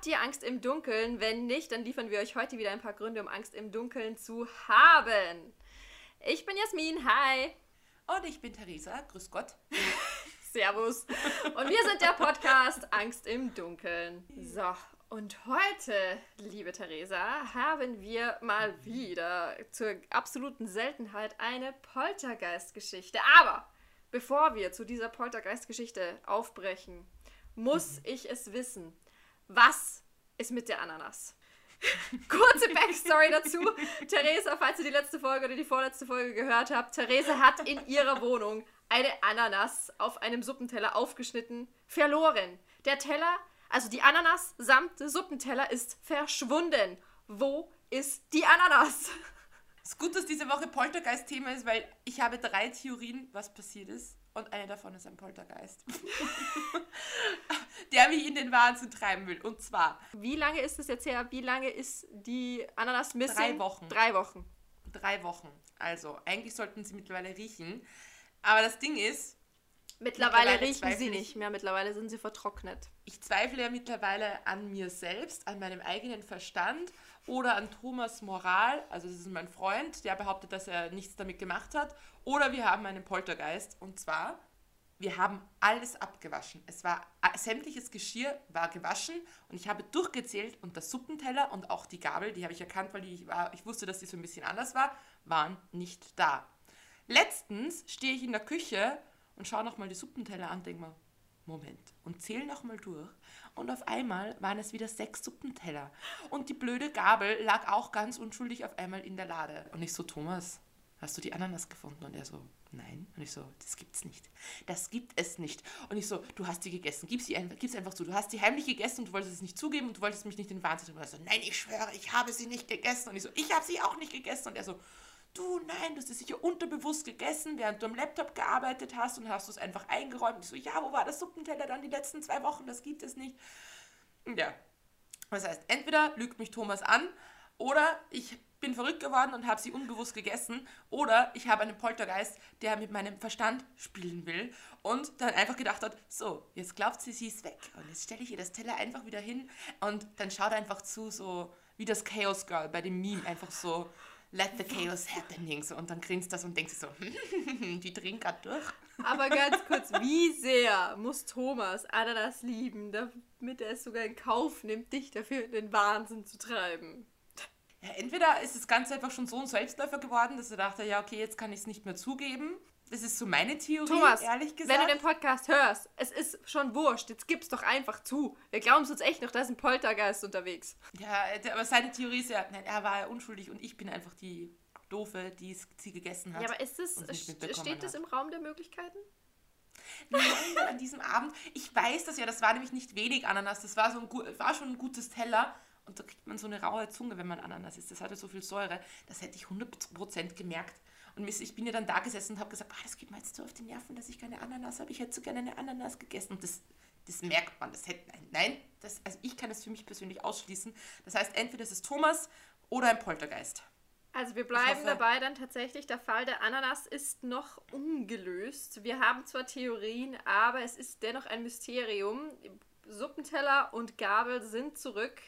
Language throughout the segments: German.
Habt ihr Angst im Dunkeln? Wenn nicht, dann liefern wir euch heute wieder ein paar Gründe, um Angst im Dunkeln zu haben. Ich bin Jasmin, hi. Und ich bin Theresa, grüß Gott. Servus. Und wir sind der Podcast Angst im Dunkeln. So, und heute, liebe Theresa, haben wir mal wieder zur absoluten Seltenheit eine Poltergeist-Geschichte. Aber bevor wir zu dieser Poltergeist-Geschichte aufbrechen, muss ich es wissen. Was ist mit der Ananas? Kurze Backstory dazu. Theresa, falls ihr die letzte Folge oder die vorletzte Folge gehört habt, Theresa hat in ihrer Wohnung eine Ananas auf einem Suppenteller aufgeschnitten verloren. Der Teller, also die Ananas samt Suppenteller ist verschwunden. Wo ist die Ananas? Es ist gut, dass diese Woche Poltergeist-Thema ist, weil ich habe drei Theorien, was passiert ist. Und eine davon ist ein Poltergeist, der mich in den Wahnsinn treiben will. Und zwar. Wie lange ist es jetzt her? Wie lange ist die Ananas missing? Drei Wochen. Drei Wochen. Drei Wochen. Also, eigentlich sollten sie mittlerweile riechen. Aber das Ding ist. Mittlerweile, mittlerweile riechen sie nicht mehr. Mittlerweile sind sie vertrocknet. Ich zweifle ja mittlerweile an mir selbst, an meinem eigenen Verstand oder an Thomas Moral, also das ist mein Freund, der behauptet, dass er nichts damit gemacht hat, oder wir haben einen Poltergeist und zwar wir haben alles abgewaschen. Es war sämtliches Geschirr war gewaschen und ich habe durchgezählt und der Suppenteller und auch die Gabel, die habe ich erkannt, weil ich, war, ich wusste, dass die so ein bisschen anders war, waren nicht da. Letztens stehe ich in der Küche und schaue nochmal die Suppenteller an, denke mir, Moment, und zähle nochmal durch und auf einmal waren es wieder sechs Suppenteller. Und die blöde Gabel lag auch ganz unschuldig auf einmal in der Lade. Und ich so, Thomas, hast du die Ananas gefunden? Und er so, nein. Und ich so, das gibt's nicht. Das gibt es nicht. Und ich so, du hast sie gegessen. Gib sie einfach, gib's einfach zu. Du hast sie heimlich gegessen und du wolltest es nicht zugeben und du wolltest mich nicht in Wahnsinn. Und er so, nein, ich schwöre, ich habe sie nicht gegessen. Und ich so, ich habe sie auch nicht gegessen. Und er so, du, nein, du hast es sicher unterbewusst gegessen, während du am Laptop gearbeitet hast und hast es einfach eingeräumt. Ich so, ja, wo war das Suppenteller dann die letzten zwei Wochen? Das gibt es nicht. Ja. Das heißt, entweder lügt mich Thomas an oder ich bin verrückt geworden und habe sie unbewusst gegessen oder ich habe einen Poltergeist, der mit meinem Verstand spielen will und dann einfach gedacht hat, so, jetzt glaubt sie, sie ist weg und jetzt stelle ich ihr das Teller einfach wieder hin und dann schaut einfach zu, so wie das Chaos Girl bei dem Meme, einfach so, let the chaos happening. So, und dann grinst das und denkt sich so, die drehen gerade durch. Aber ganz kurz, wie sehr muss Thomas Ananas lieben, damit er es sogar in Kauf nimmt, dich dafür in den Wahnsinn zu treiben? Ja, entweder ist das Ganze einfach schon so ein Selbstläufer geworden, dass er dachte, ja, okay, jetzt kann ich es nicht mehr zugeben. Das ist so meine Theorie, Thomas, ehrlich gesagt. Wenn du den Podcast hörst, es ist schon wurscht. Jetzt gib's doch einfach zu. Wir glauben es uns echt noch, da ist ein Poltergeist unterwegs. Ja, aber seine Theorie ist ja, nein, er war ja unschuldig und ich bin einfach die Doofe, die sie gegessen hat. Ja, aber ist es, steht das im Raum der Möglichkeiten? Nein, an diesem Abend, ich weiß das ja, das war nämlich nicht wenig Ananas, das war, so ein, war schon ein gutes Teller. Und da kriegt man so eine raue Zunge, wenn man Ananas isst. Das hatte so viel Säure, das hätte ich 100% gemerkt. Und ich bin ja dann da gesessen und habe gesagt, ah, das geht mir jetzt so auf die Nerven, dass ich keine Ananas habe. Ich hätte so gerne eine Ananas gegessen. Und das, das merkt man. Das hätte, nein, nein das, also ich kann das für mich persönlich ausschließen. Das heißt, entweder ist es Thomas oder ein Poltergeist. Also wir bleiben dabei dann tatsächlich, der Fall der Ananas ist noch ungelöst. Wir haben zwar Theorien, aber es ist dennoch ein Mysterium. Suppenteller und Gabel sind zurück.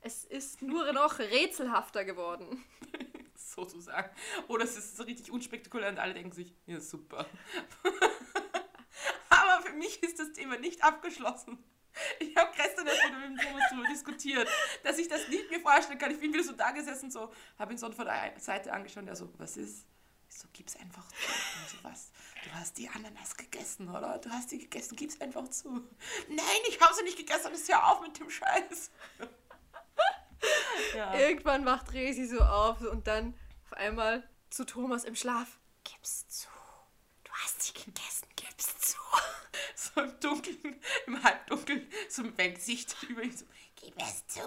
Es ist nur noch rätselhafter geworden. sozusagen. Oder es ist so richtig unspektakulär und alle denken sich, ja super. Aber für mich ist das Thema nicht abgeschlossen. Ich habe gestern erst mit dem Thomas darüber diskutiert, dass ich das nicht mir vorstellen kann. Ich bin wieder so da gesessen, so, habe ihn so von der Seite angeschaut, der so, was ist? Ich so, gib's einfach zu. Und so, was? Du hast die Ananas gegessen, oder? Du hast die gegessen, gib's einfach zu. Nein, ich habe sie nicht gegessen, ist ja auf mit dem Scheiß. Ja. Irgendwann wacht Resi so auf und dann auf einmal zu Thomas im Schlaf. Gib's zu. Du hast sie gegessen, gib's zu. So im Dunkeln, im Halbdunkeln, so mit meinem Gesicht über ihn so, gib es zu.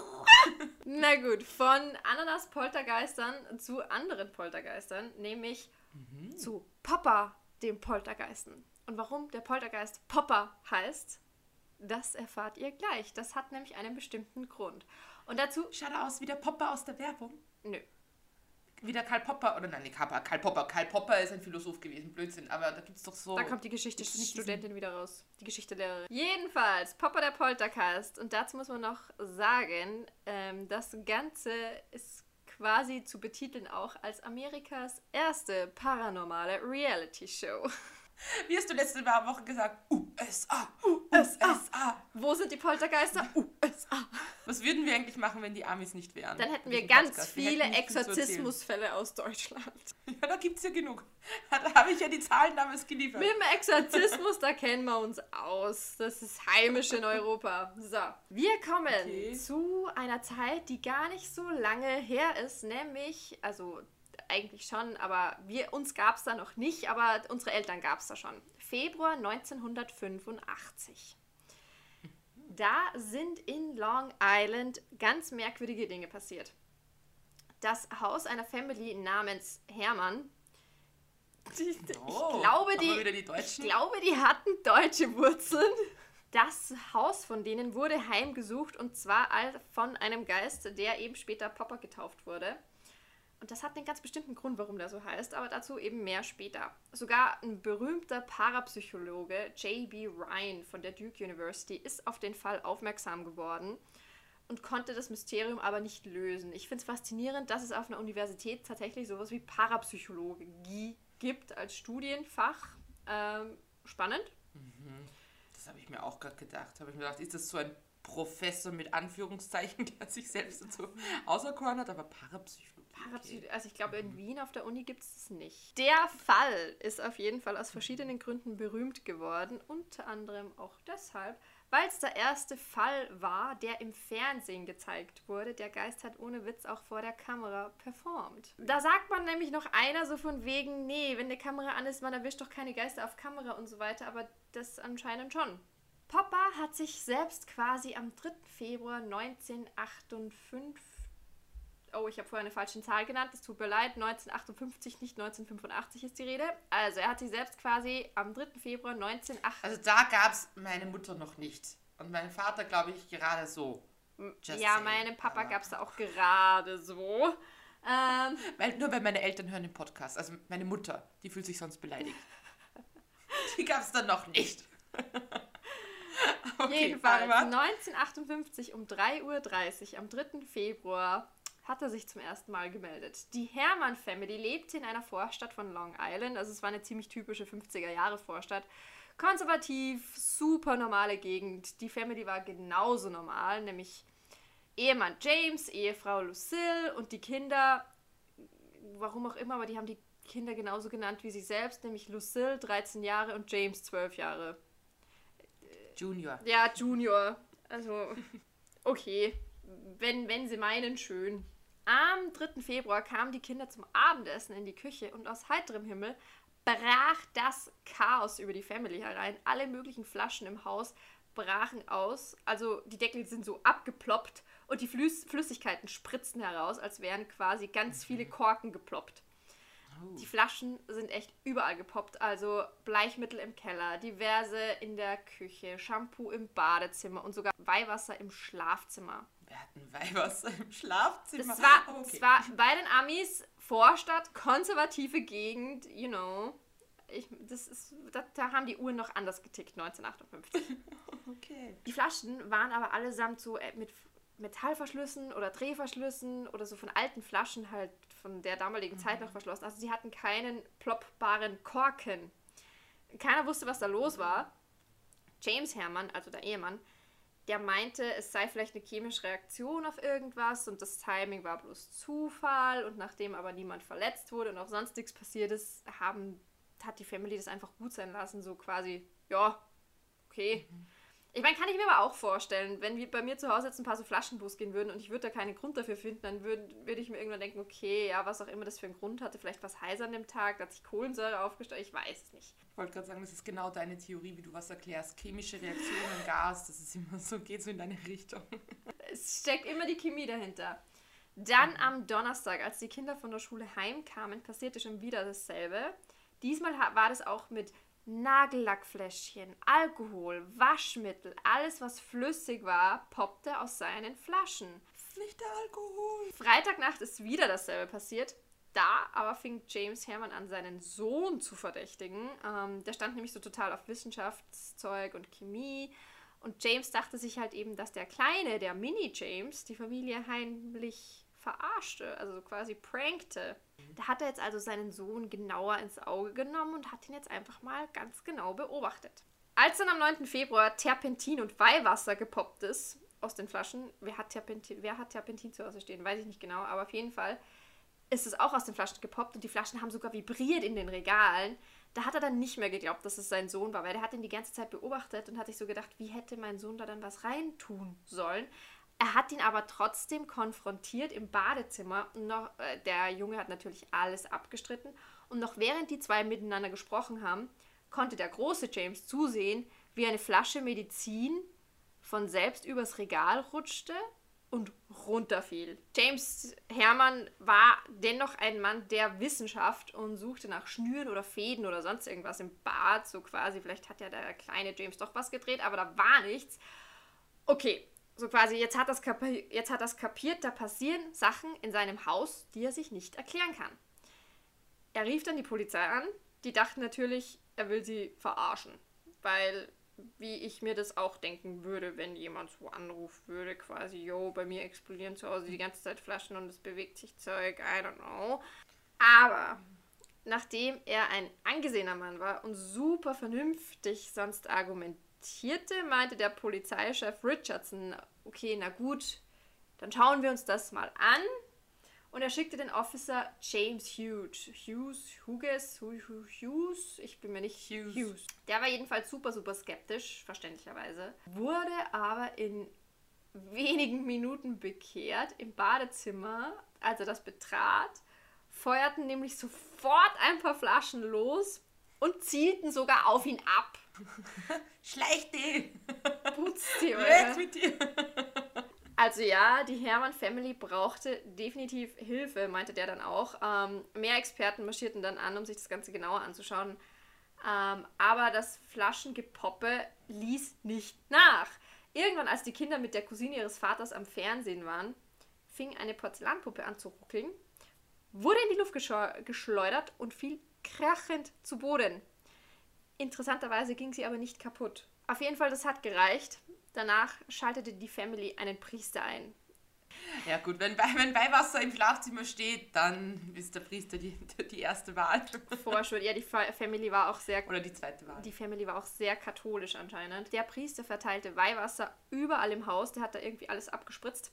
Na gut, von Ananas-Poltergeistern zu anderen Poltergeistern, nämlich mhm. zu Popper, dem Poltergeisten. Und warum der Poltergeist Popper heißt, das erfahrt ihr gleich. Das hat nämlich einen bestimmten Grund. Und dazu. Schaut er aus wie der Popper aus der Werbung? Nö. wie der Karl Popper, oder nein, nicht Karl, Karl Popper. Karl Popper ist ein Philosoph gewesen, Blödsinn, aber da gibt es doch so. Da kommt die Geschichtsstudentin wieder raus. Die Geschichtelehrerin. Jedenfalls, Popper der Poltercast. Und dazu muss man noch sagen, ähm, das Ganze ist quasi zu betiteln auch als Amerikas erste paranormale Reality-Show. Wie hast du letzte Woche gesagt? USA, USA. Wo sind die Poltergeister? USA. Was würden wir eigentlich machen, wenn die Amis nicht wären? Dann hätten wir ganz Podcast. viele Exorzismusfälle aus Deutschland. Ja, da gibt es ja genug. Da habe ich ja die Zahlen damals geliefert. Mit dem Exorzismus, da kennen wir uns aus. Das ist heimisch in Europa. So, wir kommen okay. zu einer Zeit, die gar nicht so lange her ist, nämlich, also eigentlich schon, aber wir, uns gab es da noch nicht, aber unsere Eltern gab es da schon. Februar 1985. Da sind in Long Island ganz merkwürdige Dinge passiert. Das Haus einer Family namens Hermann, ich, oh, glaube, die, die ich glaube, die hatten deutsche Wurzeln. Das Haus von denen wurde heimgesucht und zwar von einem Geist, der eben später Popper getauft wurde. Und das hat einen ganz bestimmten Grund, warum der so heißt, aber dazu eben mehr später. Sogar ein berühmter Parapsychologe, J.B. Ryan von der Duke University, ist auf den Fall aufmerksam geworden und konnte das Mysterium aber nicht lösen. Ich finde es faszinierend, dass es auf einer Universität tatsächlich sowas wie Parapsychologie gibt als Studienfach. Ähm, spannend. Mhm. Das habe ich mir auch gerade gedacht. Habe ich mir gedacht, ist das so ein Professor mit Anführungszeichen, der sich selbst dazu auserkoren hat, aber Parapsychologie. Parapsy okay. Also ich glaube, in Wien auf der Uni gibt es es nicht. Der Fall ist auf jeden Fall aus verschiedenen Gründen berühmt geworden. Unter anderem auch deshalb, weil es der erste Fall war, der im Fernsehen gezeigt wurde. Der Geist hat ohne Witz auch vor der Kamera performt. Da sagt man nämlich noch einer so von wegen, nee, wenn die Kamera an ist, man erwischt doch keine Geister auf Kamera und so weiter, aber das anscheinend schon. Popper hat sich selbst quasi am 3. Februar 1958 Oh, ich habe vorher eine falsche Zahl genannt. Es tut mir leid. 1958, nicht 1985 ist die Rede. Also, er hat sich selbst quasi am 3. Februar 1908. Also, da gab es meine Mutter noch nicht. Und mein Vater, glaube ich, gerade so. Just ja, meinem Papa gab es da auch gerade so. Ähm, weil, nur weil meine Eltern hören den Podcast. Also, meine Mutter, die fühlt sich sonst beleidigt. die gab es dann noch nicht. okay, Jedenfalls 1958 um 3.30 Uhr am 3. Februar hat er sich zum ersten Mal gemeldet. Die Hermann Family lebte in einer Vorstadt von Long Island, also es war eine ziemlich typische 50er Jahre Vorstadt. Konservativ, super normale Gegend. Die Family war genauso normal, nämlich Ehemann James, Ehefrau Lucille und die Kinder, warum auch immer, aber die haben die Kinder genauso genannt wie sie selbst, nämlich Lucille 13 Jahre und James 12 Jahre. Junior. Ja, Junior. Also, okay. Wenn, wenn sie meinen, schön. Am 3. Februar kamen die Kinder zum Abendessen in die Küche und aus heiterem Himmel brach das Chaos über die Family herein. Alle möglichen Flaschen im Haus brachen aus. Also die Deckel sind so abgeploppt und die Flüss Flüssigkeiten spritzten heraus, als wären quasi ganz mhm. viele Korken geploppt. Oh. Die Flaschen sind echt überall gepoppt. Also Bleichmittel im Keller, diverse in der Küche, Shampoo im Badezimmer und sogar Weihwasser im Schlafzimmer. Wir hatten Weihwasser im Schlafzimmer. Das war, okay. das war bei den Amis Vorstadt, konservative Gegend, you know. Ich, das ist, da, da, haben die Uhren noch anders getickt, 1958. okay. Die Flaschen waren aber allesamt so äh, mit Metallverschlüssen oder Drehverschlüssen oder so von alten Flaschen halt von der damaligen mhm. Zeit noch verschlossen. Also sie hatten keinen ploppbaren Korken. Keiner wusste, was da los war. James Hermann, also der Ehemann, der meinte, es sei vielleicht eine chemische Reaktion auf irgendwas und das Timing war bloß Zufall und nachdem aber niemand verletzt wurde und auch sonst nichts passiert ist, haben, hat die Family das einfach gut sein lassen, so quasi, ja, okay. Mhm. Ich meine, kann ich mir aber auch vorstellen, wenn wir bei mir zu Hause jetzt ein paar so Flaschenbus gehen würden und ich würde da keinen Grund dafür finden, dann würde würd ich mir irgendwann denken, okay, ja, was auch immer das für einen Grund hatte, vielleicht was heiß an dem Tag, da hat sich Kohlensäure aufgestellt, ich weiß es nicht. Ich wollte gerade sagen, das ist genau deine Theorie, wie du was erklärst. Chemische Reaktionen, Gas, das ist immer so, geht so in deine Richtung. Es steckt immer die Chemie dahinter. Dann am Donnerstag, als die Kinder von der Schule heimkamen, passierte schon wieder dasselbe. Diesmal war das auch mit Nagellackfläschchen, Alkohol, Waschmittel, alles was flüssig war, poppte aus seinen Flaschen. Nicht der Alkohol. Freitagnacht ist wieder dasselbe passiert. Da aber fing James Hermann an, seinen Sohn zu verdächtigen. Ähm, der stand nämlich so total auf Wissenschaftszeug und Chemie. Und James dachte sich halt eben, dass der Kleine, der Mini-James, die Familie heimlich verarschte, also quasi prankte. Da hat er jetzt also seinen Sohn genauer ins Auge genommen und hat ihn jetzt einfach mal ganz genau beobachtet. Als dann am 9. Februar Terpentin und Weihwasser gepoppt ist aus den Flaschen, wer hat Terpentin, wer hat Terpentin zu Hause stehen, weiß ich nicht genau, aber auf jeden Fall ist es auch aus den Flaschen gepoppt und die Flaschen haben sogar vibriert in den Regalen. Da hat er dann nicht mehr geglaubt, dass es sein Sohn war, weil er hat ihn die ganze Zeit beobachtet und hat sich so gedacht, wie hätte mein Sohn da dann was reintun sollen. Er hat ihn aber trotzdem konfrontiert im Badezimmer. Noch, äh, der Junge hat natürlich alles abgestritten. Und noch während die zwei miteinander gesprochen haben, konnte der große James zusehen, wie eine Flasche Medizin von selbst übers Regal rutschte und runterfiel. James Hermann war dennoch ein Mann der Wissenschaft und suchte nach Schnüren oder Fäden oder sonst irgendwas im Bad, so quasi. Vielleicht hat ja der kleine James doch was gedreht, aber da war nichts. Okay, so quasi, jetzt hat, das jetzt hat das kapiert, da passieren Sachen in seinem Haus, die er sich nicht erklären kann. Er rief dann die Polizei an, die dachten natürlich, er will sie verarschen, weil wie ich mir das auch denken würde, wenn jemand so anrufen würde, quasi, yo, bei mir explodieren zu Hause die ganze Zeit Flaschen und es bewegt sich Zeug, I don't know. Aber nachdem er ein angesehener Mann war und super vernünftig sonst argumentierte, meinte der Polizeichef Richardson, okay, na gut, dann schauen wir uns das mal an und er schickte den Officer James Hughes. Hughes, Hughes, Hughes, ich bin mir nicht Hughes. Hughes. Der war jedenfalls super, super skeptisch, verständlicherweise. Wurde aber in wenigen Minuten bekehrt im Badezimmer, als er das betrat, feuerten nämlich sofort ein paar Flaschen los und zielten sogar auf ihn ab. Schleich die! Putz die, Weg mit dir! Also ja, die Hermann Family brauchte definitiv Hilfe, meinte der dann auch. Ähm, mehr Experten marschierten dann an, um sich das Ganze genauer anzuschauen. Ähm, aber das Flaschengepoppe ließ nicht nach. Irgendwann, als die Kinder mit der Cousine ihres Vaters am Fernsehen waren, fing eine Porzellanpuppe an zu ruckeln, wurde in die Luft geschleudert und fiel krachend zu Boden. Interessanterweise ging sie aber nicht kaputt. Auf jeden Fall, das hat gereicht. Danach schaltete die Family einen Priester ein. Ja gut, wenn, wenn Weihwasser im Schlafzimmer steht, dann ist der Priester die, die erste Wahl. Vorschuld, ja, die Family war auch sehr... Oder die zweite Wahl. Die Family war auch sehr katholisch anscheinend. Der Priester verteilte Weihwasser überall im Haus, der hat da irgendwie alles abgespritzt.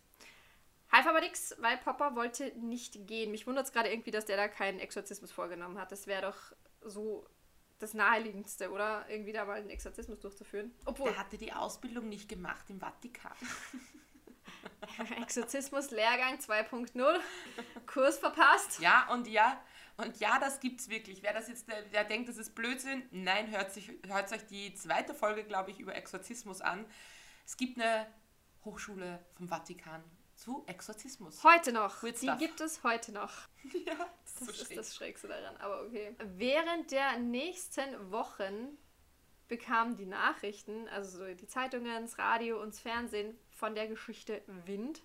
Half aber nichts, weil Papa wollte nicht gehen. Mich wundert es gerade irgendwie, dass der da keinen Exorzismus vorgenommen hat. Das wäre doch so das Naheliegendste, oder? Irgendwie da mal einen Exorzismus durchzuführen. Obwohl. Der hatte die Ausbildung nicht gemacht im Vatikan. Exorzismus-Lehrgang 2.0. Kurs verpasst. Ja, und ja, und ja, das gibt's wirklich. Wer das jetzt, der, der denkt, das ist Blödsinn, nein, hört, sich, hört euch die zweite Folge, glaube ich, über Exorzismus an. Es gibt eine Hochschule vom Vatikan zu Exorzismus. Heute noch. Die stuff. gibt es heute noch. ja, das, ist, ist das Schrägste daran, aber okay. Während der nächsten Wochen bekamen die Nachrichten, also die Zeitungen, das Radio und das Fernsehen von der Geschichte Wind.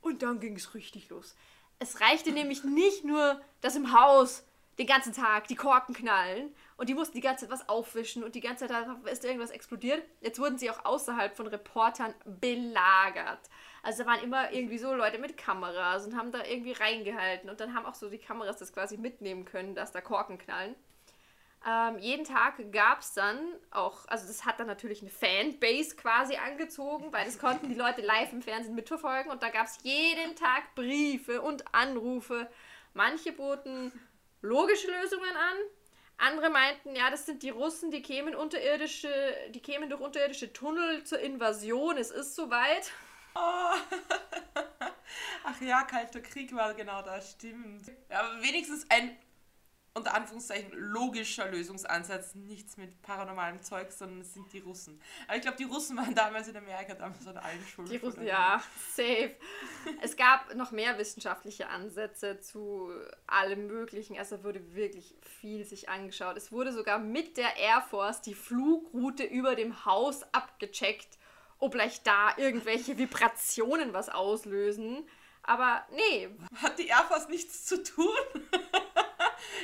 Und dann ging es richtig los. Es reichte nämlich nicht nur, dass im Haus den ganzen Tag die Korken knallen und die mussten die ganze Zeit was aufwischen und die ganze Zeit ist irgendwas explodiert. Jetzt wurden sie auch außerhalb von Reportern belagert. Also da waren immer irgendwie so Leute mit Kameras und haben da irgendwie reingehalten und dann haben auch so die Kameras das quasi mitnehmen können, dass da Korken knallen. Ähm, jeden Tag gab es dann auch, also das hat dann natürlich eine Fanbase quasi angezogen, weil das konnten die Leute live im Fernsehen mitverfolgen und da gab es jeden Tag Briefe und Anrufe. Manche boten logische Lösungen an, andere meinten, ja, das sind die Russen, die kämen unterirdische, die kämen durch unterirdische Tunnel zur Invasion, es ist soweit. Oh. Ach ja, Kalter Krieg war genau das, stimmt. Ja, aber wenigstens ein unter Anführungszeichen logischer Lösungsansatz, nichts mit paranormalem Zeug, sondern es sind die Russen. Aber ich glaube, die Russen waren damals in Amerika damals an allen Schulden. Die Russen, ja, safe. es gab noch mehr wissenschaftliche Ansätze zu allem Möglichen. Also wurde wirklich viel sich angeschaut. Es wurde sogar mit der Air Force die Flugroute über dem Haus abgecheckt ob gleich da irgendwelche Vibrationen was auslösen. Aber nee. Hat die Air Force nichts zu tun?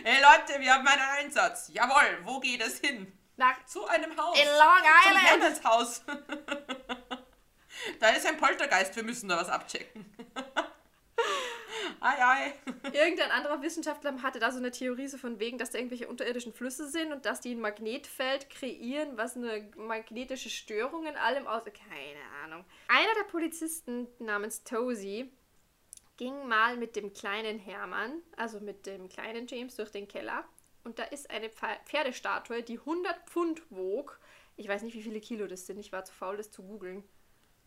Hey Leute, wir haben einen Einsatz. Jawohl, wo geht es hin? Nach Zu einem Haus. in Long Zum Island. Hammonds Haus. da ist ein Poltergeist, wir müssen da was abchecken. ei, ei. Irgendein anderer Wissenschaftler hatte da so eine Theorie so von wegen, dass da irgendwelche unterirdischen Flüsse sind und dass die ein Magnetfeld kreieren, was eine magnetische Störung in allem aus. Keine Ahnung. Einer der Polizisten namens Tozy ging mal mit dem kleinen Hermann, also mit dem kleinen James, durch den Keller. Und da ist eine Pfe- Pferdestatue, die 100 Pfund wog. Ich weiß nicht, wie viele Kilo das sind. Ich war zu faul, das zu googeln.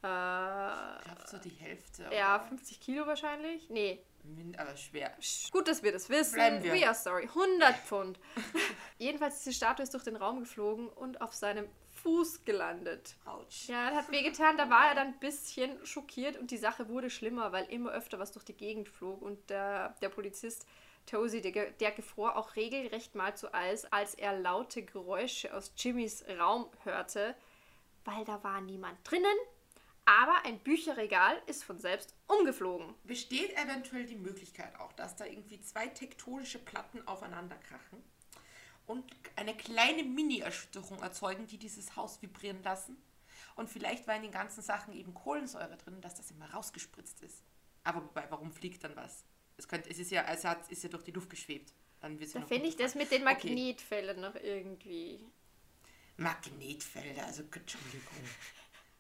Äh, Ich glaube so die Hälfte. ja, oder? 50 Kilo wahrscheinlich. Nee, Min- Aber schwer. Gut, dass wir das wissen. Bleiben wir. We are sorry. 100 Pfund. Jedenfalls, diese Statue ist durch den Raum geflogen und auf seinem Fuß gelandet. Autsch. Ja, das hat wehgetan. Da war er dann ein bisschen schockiert und die Sache wurde schlimmer, weil immer öfter was durch die Gegend flog und der, der Polizist Tozy, der, der gefror auch regelrecht mal zu Eis, als er laute Geräusche aus Jimmys Raum hörte, weil da war niemand drinnen, aber ein Bücherregal ist von selbst umgeflogen. Besteht eventuell die Möglichkeit auch, dass da irgendwie zwei tektonische Platten aufeinander krachen und eine kleine Mini-Erschütterung erzeugen, die dieses Haus vibrieren lassen? Und vielleicht war in den ganzen Sachen eben Kohlensäure drin, dass das immer rausgespritzt ist. Aber wobei, warum fliegt dann was? Es, könnte, es ist ja, es hat, ist ja durch die Luft geschwebt. Dann Da finde ich das mit den Okay. Magnetfeldern noch irgendwie. Magnetfelder, also Entschuldigung.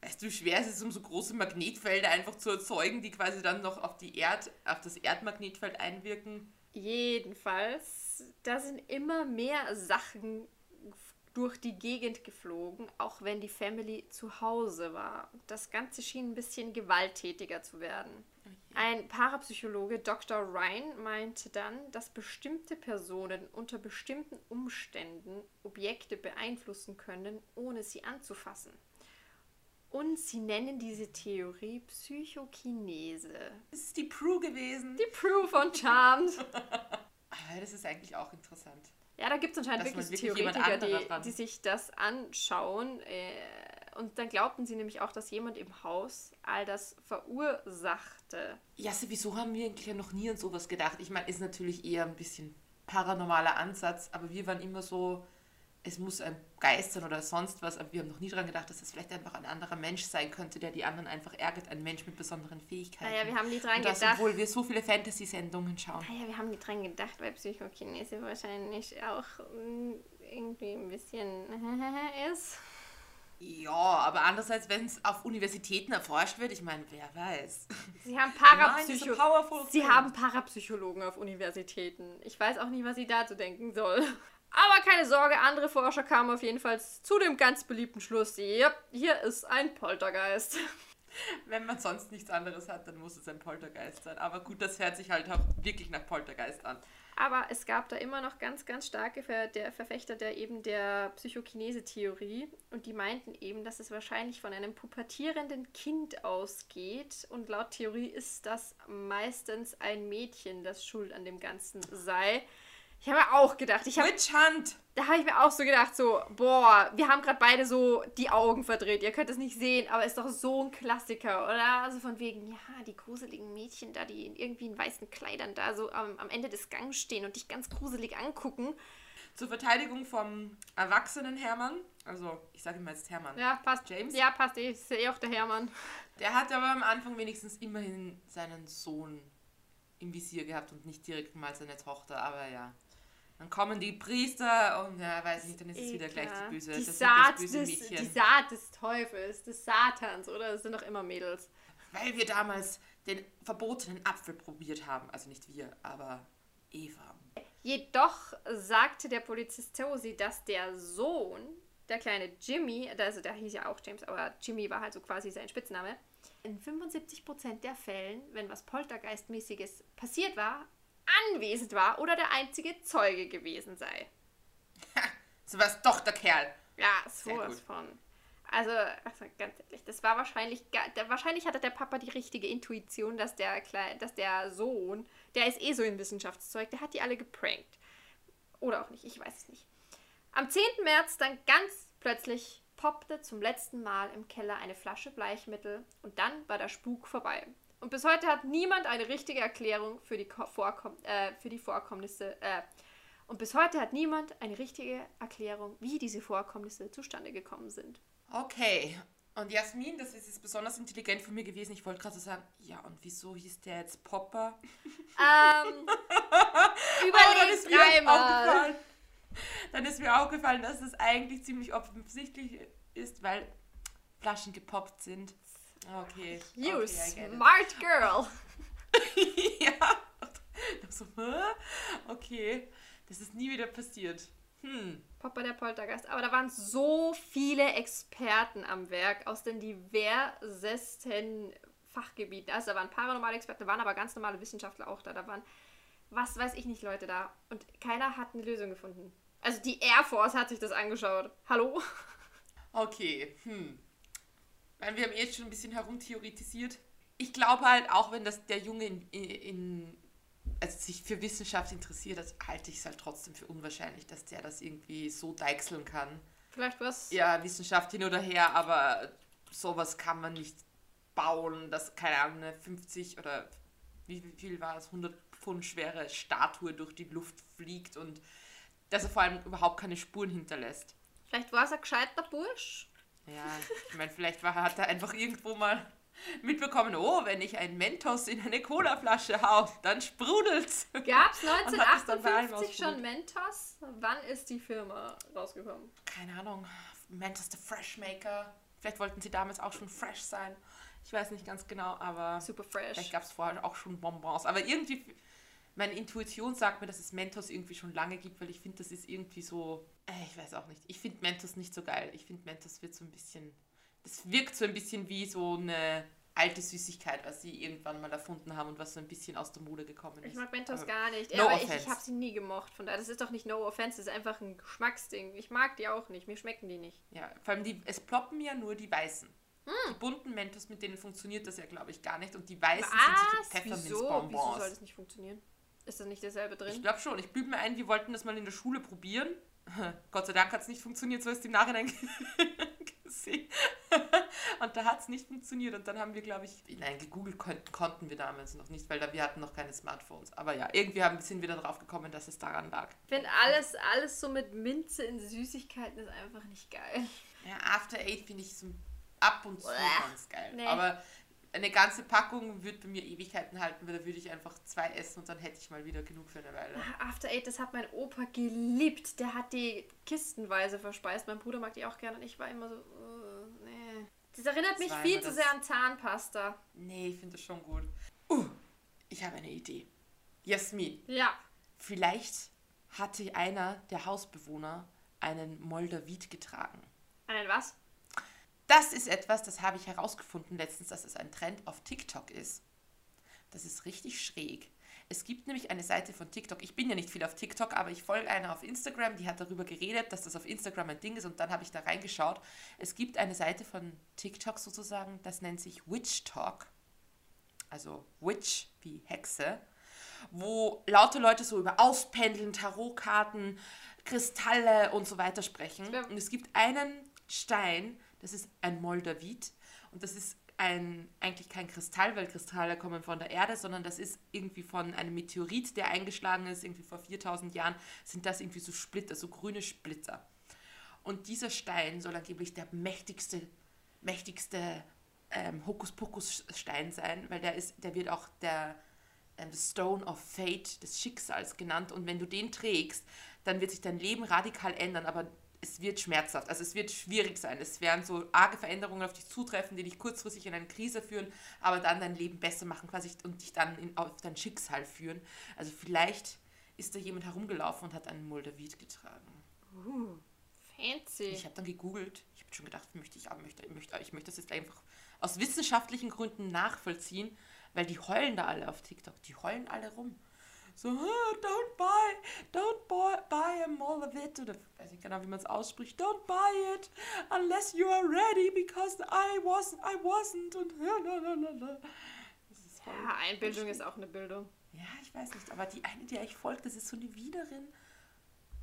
Weißt du, wie schwer es ist, um so große Magnetfelder einfach zu erzeugen, die quasi dann noch auf, die Erd, auf das Erdmagnetfeld einwirken? Jedenfalls, da sind immer mehr Sachen durch die Gegend geflogen, auch wenn die Family zu Hause war. Das Ganze schien ein bisschen gewalttätiger zu werden. Ein Parapsychologe, Dr. Ryan, meinte dann, dass bestimmte Personen unter bestimmten Umständen Objekte beeinflussen können, ohne sie anzufassen. Und sie nennen diese Theorie Psychokinese. Das ist die Prue gewesen. Die Proof von Charmed. Das ist eigentlich auch interessant. Ja, da gibt es anscheinend wirklich wirklich Theoretiker, die, die sich das anschauen. Äh, und dann glaubten sie nämlich auch, dass jemand im Haus all das verursachte. Ja, sowieso haben wir eigentlich noch nie an sowas gedacht. Ich meine, ist natürlich eher ein bisschen paranormaler Ansatz, aber wir waren immer so, es muss ein Geist sein oder sonst was, aber wir haben noch nie daran gedacht, dass das vielleicht einfach ein anderer Mensch sein könnte, der die anderen einfach ärgert, ein Mensch mit besonderen Fähigkeiten. Naja, wir haben nie dran Und das, gedacht. obwohl wir so viele Fantasy-Sendungen schauen. Naja, wir haben nie dran gedacht, weil Psychokinese wahrscheinlich auch mm, irgendwie ein bisschen ist. Ja, aber andererseits, wenn es auf Universitäten erforscht wird, ich meine, wer weiß. Sie haben, Parapsycho powerful sie haben Parapsychologen auf Universitäten. Ich weiß auch nicht, was sie dazu denken soll. Aber keine Sorge, andere Forscher kamen auf jeden Fall zu dem ganz beliebten Schluss. Yep, hier ist ein Poltergeist. Wenn man sonst nichts anderes hat, dann muss es ein Poltergeist sein. Aber gut, das hört sich halt auch wirklich nach Poltergeist an. Aber es gab da immer noch ganz, ganz starke Ver der Verfechter der eben der Psychokinese-Theorie und die meinten eben, dass es wahrscheinlich von einem pubertierenden Kind ausgeht und laut Theorie ist das meistens ein Mädchen, das schuld an dem Ganzen sei. Ich habe mir auch gedacht, ich habe Witch Hunt! da habe ich mir auch so gedacht, so, boah, wir haben gerade beide so die Augen verdreht. Ihr könnt es nicht sehen, aber ist doch so ein Klassiker, oder? Also von wegen, ja, die gruseligen Mädchen da, die in irgendwie in weißen Kleidern da so am, am Ende des Gangs stehen und dich ganz gruselig angucken. Zur Verteidigung vom erwachsenen Hermann, also ich sage immer jetzt Hermann, Ja, passt. James? Ja, passt. Ich sehe eh auch der Hermann. der hat aber am Anfang wenigstens immerhin seinen Sohn im Visier gehabt und nicht direkt mal seine Tochter, aber ja. Dann kommen die Priester und ja, weiß nicht, dann ist es wieder gleich die böse, die das, Saat das böse des, Mädchen. Die Saat des Teufels, des Satans, oder? Das sind doch immer Mädels. Weil wir damals den verbotenen Apfel probiert haben. Also nicht wir, aber Eva. Jedoch sagte der Polizist Tosi, dass der Sohn, der kleine Jimmy, also der hieß ja auch James, aber Jimmy war halt so quasi sein Spitzname, in 75% der Fällen, wenn was Poltergeistmäßiges passiert war, anwesend war oder der einzige Zeuge gewesen sei. So was doch der Kerl. Ja, Sehr sowas von. Also, also, ganz ehrlich, das war wahrscheinlich, wahrscheinlich hatte der Papa die richtige Intuition, dass der, Klei- dass der Sohn, der ist eh so ein Wissenschaftszeug, der hat die alle geprankt. Oder auch nicht, ich weiß es nicht. Am 10. März dann ganz plötzlich poppte zum letzten Mal im Keller eine Flasche Bleichmittel und dann war der Spuk vorbei. Und bis heute hat niemand eine richtige Erklärung für die, Vorkomm äh, für die Vorkommnisse. Äh, und bis heute hat niemand eine richtige Erklärung, wie diese Vorkommnisse zustande gekommen sind. Okay. Und Jasmin, das ist jetzt besonders intelligent von mir gewesen. Ich wollte gerade so sagen, ja, und wieso hieß der jetzt Popper? Ähm, überleg dreimal. Dann ist mir aufgefallen, dass es eigentlich ziemlich offensichtlich ist, weil Flaschen gepoppt sind. Okay. You okay, smart girl. ja. So, okay. Das ist nie wieder passiert. Hm. Popper der Poltergeist. Aber da waren so viele Experten am Werk aus den diversesten Fachgebieten. Also da waren paranormale Experten, da waren aber ganz normale Wissenschaftler auch da. Da waren, was weiß ich nicht, Leute da. Und keiner hat eine Lösung gefunden. Also die Air Force hat sich das angeschaut. Hallo? Okay, hm. Weil wir haben jetzt schon ein bisschen herumtheoretisiert. Ich glaube halt, auch wenn das der Junge in, in also sich für Wissenschaft interessiert, das halte ich es halt trotzdem für unwahrscheinlich, dass der das irgendwie so deichseln kann. Vielleicht was? Ja, Wissenschaft hin oder her, aber sowas kann man nicht bauen, dass, keine Ahnung, eine 50 oder wie viel war es, 100 Pfund schwere Statue durch die Luft fliegt und dass er vor allem überhaupt keine Spuren hinterlässt. Vielleicht war es ein gescheiter Bursch. Ja, ich meine, vielleicht war, hat er einfach irgendwo mal mitbekommen, oh, wenn ich ein Mentos in eine Colaflasche hau, dann sprudelt's. Gab es 1958 schon Mentos? Wann ist die Firma rausgekommen? Keine Ahnung. Mentos the Fresh Maker. Vielleicht wollten sie damals auch schon fresh sein. Ich weiß nicht ganz genau, aber. Super fresh. Vielleicht gab es vorher auch schon Bonbons. Aber irgendwie, meine Intuition sagt mir, dass es Mentos irgendwie schon lange gibt, weil ich finde, das ist irgendwie so. Äh, ich weiß auch nicht. Ich finde Mentos nicht so geil. Ich finde, Mentos wird so ein bisschen das wirkt so ein bisschen wie so eine alte Süßigkeit, was sie irgendwann mal erfunden haben und was so ein bisschen aus der Mode gekommen ist. Ich mag Mentos gar nicht. No aber ich, ich habe sie nie gemocht. Von daher, das ist doch nicht No Offense, das ist einfach ein Geschmacksding. Ich mag die auch nicht. Mir schmecken die nicht. Ja, vor allem die, es ploppen ja nur die weißen. Mm. Die bunten Mentos, mit denen funktioniert das ja, glaube ich, gar nicht. Und die weißen was? sind so Pfefferminzbonbons. Wieso? Wieso soll das nicht funktionieren? Ist da nicht dasselbe drin? Ich glaube schon. Ich bübe mir ein, wir wollten das mal in der Schule probieren. Gott sei Dank hat es nicht funktioniert, so ist im Nachhinein gesehen. und da hat es nicht funktioniert. Und dann haben wir, glaube ich, nein, gegoogelt konnten, konnten wir damals noch nicht, weil da, wir hatten noch keine Smartphones. Aber ja, irgendwie haben, sind wir dann drauf gekommen, dass es daran lag. Ich finde alles, alles so mit Minze in Süßigkeiten ist einfach nicht geil. Ja, After Eight finde ich so ab und zu ganz geil. Nee. Aber eine ganze Packung würde bei mir Ewigkeiten halten, weil da würde ich einfach zwei essen und dann hätte ich mal wieder genug für eine Weile. Ah, After Eight, das hat mein Opa geliebt. Der hat die kistenweise verspeist. Mein Bruder mag die auch gerne und ich war immer so, uh, nee. Das erinnert das mich viel zu sehr an Zahnpasta. Nee, ich finde das schon gut. Uh, ich habe eine Idee. Jasmin. Ja. Vielleicht hatte einer der Hausbewohner einen Moldavit getragen. Einen was? Das ist etwas, das habe ich herausgefunden letztens, dass es ein Trend auf TikTok ist. Das ist richtig schräg. Es gibt nämlich eine Seite von TikTok. Ich bin ja nicht viel auf TikTok, aber ich folge einer auf Instagram, die hat darüber geredet, dass das auf Instagram ein Ding ist und dann habe ich da reingeschaut. Es gibt eine Seite von TikTok sozusagen, das nennt sich Witch Talk. Also Witch wie Hexe, wo laute Leute so über Auspendeln, Tarotkarten, Kristalle und so weiter sprechen. Und es gibt einen Stein, das ist ein Moldavit und das ist ein, eigentlich kein Kristall, weil Kristalle kommen von der Erde, sondern das ist irgendwie von einem Meteorit, der eingeschlagen ist, irgendwie vor 4000 Jahren, sind das irgendwie so Splitter, so grüne Splitter. Und dieser Stein soll angeblich der mächtigste, mächtigste ähm, Hokuspokus-Stein sein, weil der ist, der wird auch der ähm, Stone of Fate, des Schicksals genannt. Und wenn du den trägst, dann wird sich dein Leben radikal ändern, aber es wird schmerzhaft, also es wird schwierig sein. Es werden so arge Veränderungen auf dich zutreffen, die dich kurzfristig in eine Krise führen, aber dann dein Leben besser machen quasi und dich dann in, auf dein Schicksal führen. Also vielleicht ist da jemand herumgelaufen und hat einen Moldavit getragen. Uh, fancy. Ich habe dann gegoogelt. Ich habe schon gedacht, möchte ich, möchte, ich, möchte, ich möchte das jetzt einfach aus wissenschaftlichen Gründen nachvollziehen, weil die heulen da alle auf TikTok. Die heulen alle rum so, don't buy, buy a mall of it, oder weiß ich genau, wie man es ausspricht, don't buy it unless you are ready, because I wasn't, I wasn't, und ja, Einbildung ist auch eine Bildung. Ja, ich weiß nicht, aber die eine, die ich folgt, das ist so eine Widerin.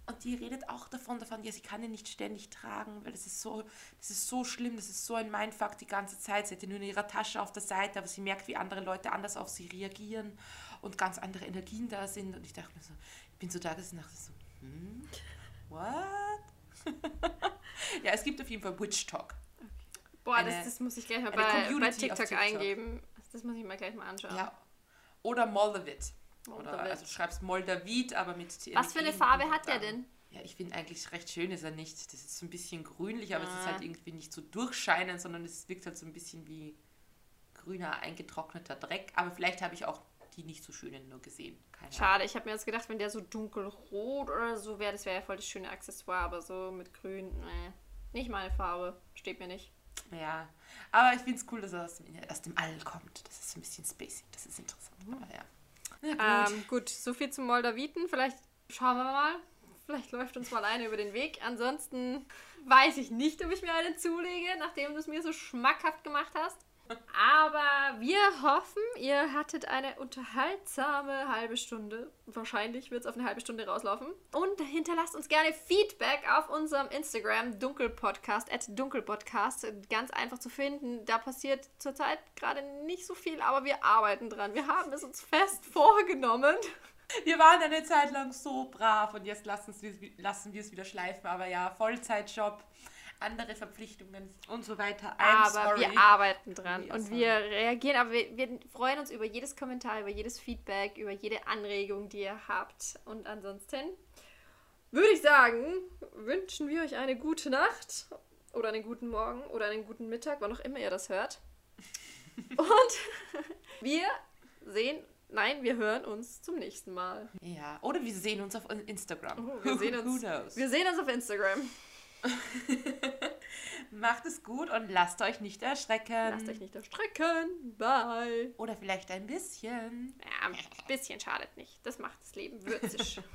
Und die redet auch davon, davon, ja, sie kann ihn nicht ständig tragen, weil das ist so, das ist so schlimm, das ist so ein Mindfuck die ganze Zeit. Sie hat ihn nur in ihrer Tasche auf der Seite, aber sie merkt, wie andere Leute anders auf sie reagieren und ganz andere Energien da sind. Und ich dachte mir so, ich bin so da gesessen und dachte so, hm, what? ja, es gibt auf jeden Fall Witch Talk. Boah, Eine- das, das muss ich gleich mal bei, bei TikTok, TikTok. eingeben. Das muss ich mir gleich mal anschauen. Ja. Oder Moldavit. Oder Moldavit. also du schreibst Moldavit, aber mit T- Was für eine E Farbe hat der denn? Ja, ich finde eigentlich recht schön ist er nicht. Das ist so ein bisschen grünlich, aber es ist Ah. halt irgendwie nicht so durchscheinend, sondern es wirkt halt so ein bisschen wie grüner, eingetrockneter Dreck. Aber vielleicht habe ich auch die nicht so schönen nur gesehen. Keine. Schade, ich habe mir jetzt gedacht, wenn der so dunkelrot oder so wäre, das wäre ja voll das schöne Accessoire, aber so mit grün, nee. Nicht meine Farbe. Steht mir nicht. Ja, aber ich finde es cool, dass er aus dem, aus dem All kommt. Das ist ein bisschen spacey. Das ist interessant. Aber ja. Na gut. Ähm, gut, so viel zum Moldawiten. Vielleicht schauen wir mal. Vielleicht läuft uns mal eine über den Weg. Ansonsten weiß ich nicht, ob ich mir eine zulege, nachdem du es mir so schmackhaft gemacht hast. Aber wir hoffen, ihr hattet eine unterhaltsame halbe Stunde. Wahrscheinlich wird es auf eine halbe Stunde rauslaufen. Und hinterlasst uns gerne Feedback auf unserem Instagram dunkelpodcast, at dunkelpodcast. Ganz einfach zu finden. Da passiert zurzeit gerade nicht so viel, aber wir arbeiten dran. Wir haben es uns fest vorgenommen. Wir waren eine Zeit lang so brav und jetzt lassen, wir, es wieder schleifen. Aber ja, Vollzeitjob, andere Verpflichtungen und so weiter. I'm aber sorry. wir arbeiten dran We are und sorry. wir reagieren, aber wir, wir freuen uns über jedes Kommentar, über jedes Feedback, über jede Anregung, die ihr habt. Und ansonsten würde ich sagen, wünschen wir euch eine gute Nacht oder einen guten Morgen oder einen guten Mittag, wann auch immer ihr das hört. Und wir sehen, nein, wir hören uns zum nächsten Mal. Ja, oder wir sehen uns auf Instagram. Oh, wir, sehen uns, wir sehen uns auf Instagram. Macht es gut und lasst euch nicht erschrecken. Lasst euch nicht erstrecken. Bye. Oder vielleicht ein bisschen. Ja, ein bisschen schadet nicht. Das macht das Leben würzig.